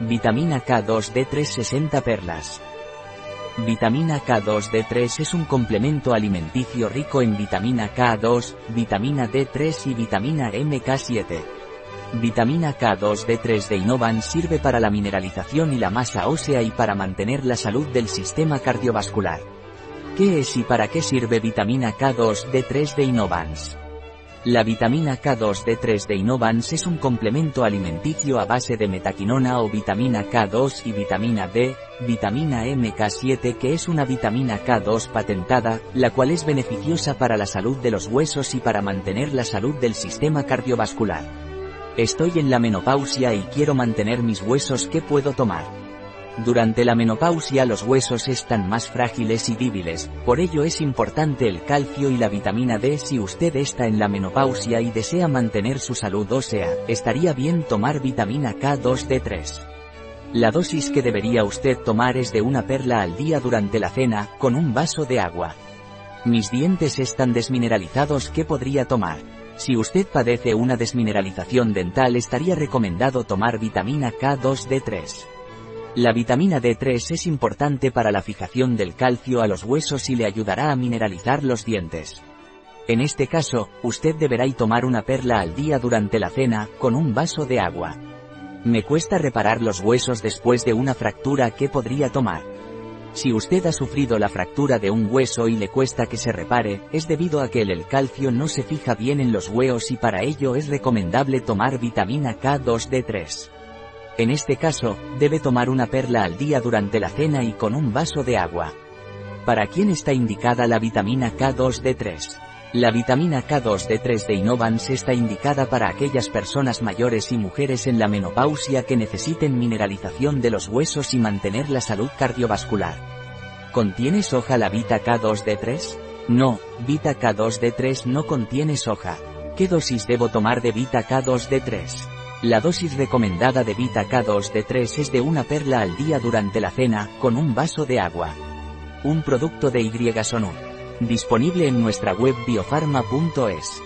Vitamina K2D3 60 perlas. Vitamina K2D3 es un complemento alimenticio rico en vitamina K2, vitamina D3 y vitamina MK7. Vitamina K2D3 de Innovan sirve para la mineralización y la masa ósea y para mantener la salud del sistema cardiovascular. ¿Qué es y para qué sirve vitamina K2D3 de Innovans? La vitamina K2D3 de Innovans es un complemento alimenticio a base de metaquinona o vitamina K2 y vitamina D, vitamina MK7 que es una vitamina K2 patentada, la cual es beneficiosa para la salud de los huesos y para mantener la salud del sistema cardiovascular. Estoy en la menopausia y quiero mantener mis huesos, ¿qué puedo tomar? Durante la menopausia los huesos están más frágiles y débiles, por ello es importante el calcio y la vitamina D si usted está en la menopausia y desea mantener su salud ósea, estaría bien tomar vitamina K2D3. La dosis que debería usted tomar es de una perla al día durante la cena, con un vaso de agua. Mis dientes están desmineralizados, ¿qué podría tomar? Si usted padece una desmineralización dental estaría recomendado tomar vitamina K2D3. La vitamina D3 es importante para la fijación del calcio a los huesos y le ayudará a mineralizar los dientes. En este caso, usted deberá tomar una perla al día durante la cena, con un vaso de agua. Me cuesta reparar los huesos después de una fractura que podría tomar. Si usted ha sufrido la fractura de un hueso y le cuesta que se repare, es debido a que el, calcio no se fija bien en los huesos y para ello es recomendable tomar vitamina K2D3. En este caso, debe tomar una perla al día durante la cena y con un vaso de agua. ¿Para quién está indicada la vitamina K2D3? La vitamina K2D3 de Innovans está indicada para aquellas personas mayores y mujeres en la menopausia que necesiten mineralización de los huesos y mantener la salud cardiovascular. ¿Contiene soja la Vita K2D3? No, Vita K2D3 no contiene soja. ¿Qué dosis debo tomar de Vita K2D3? La dosis recomendada de Vita K2D3 es de una perla al día durante la cena, con un vaso de agua. Un producto de Y Disponible en nuestra web biofarma.es.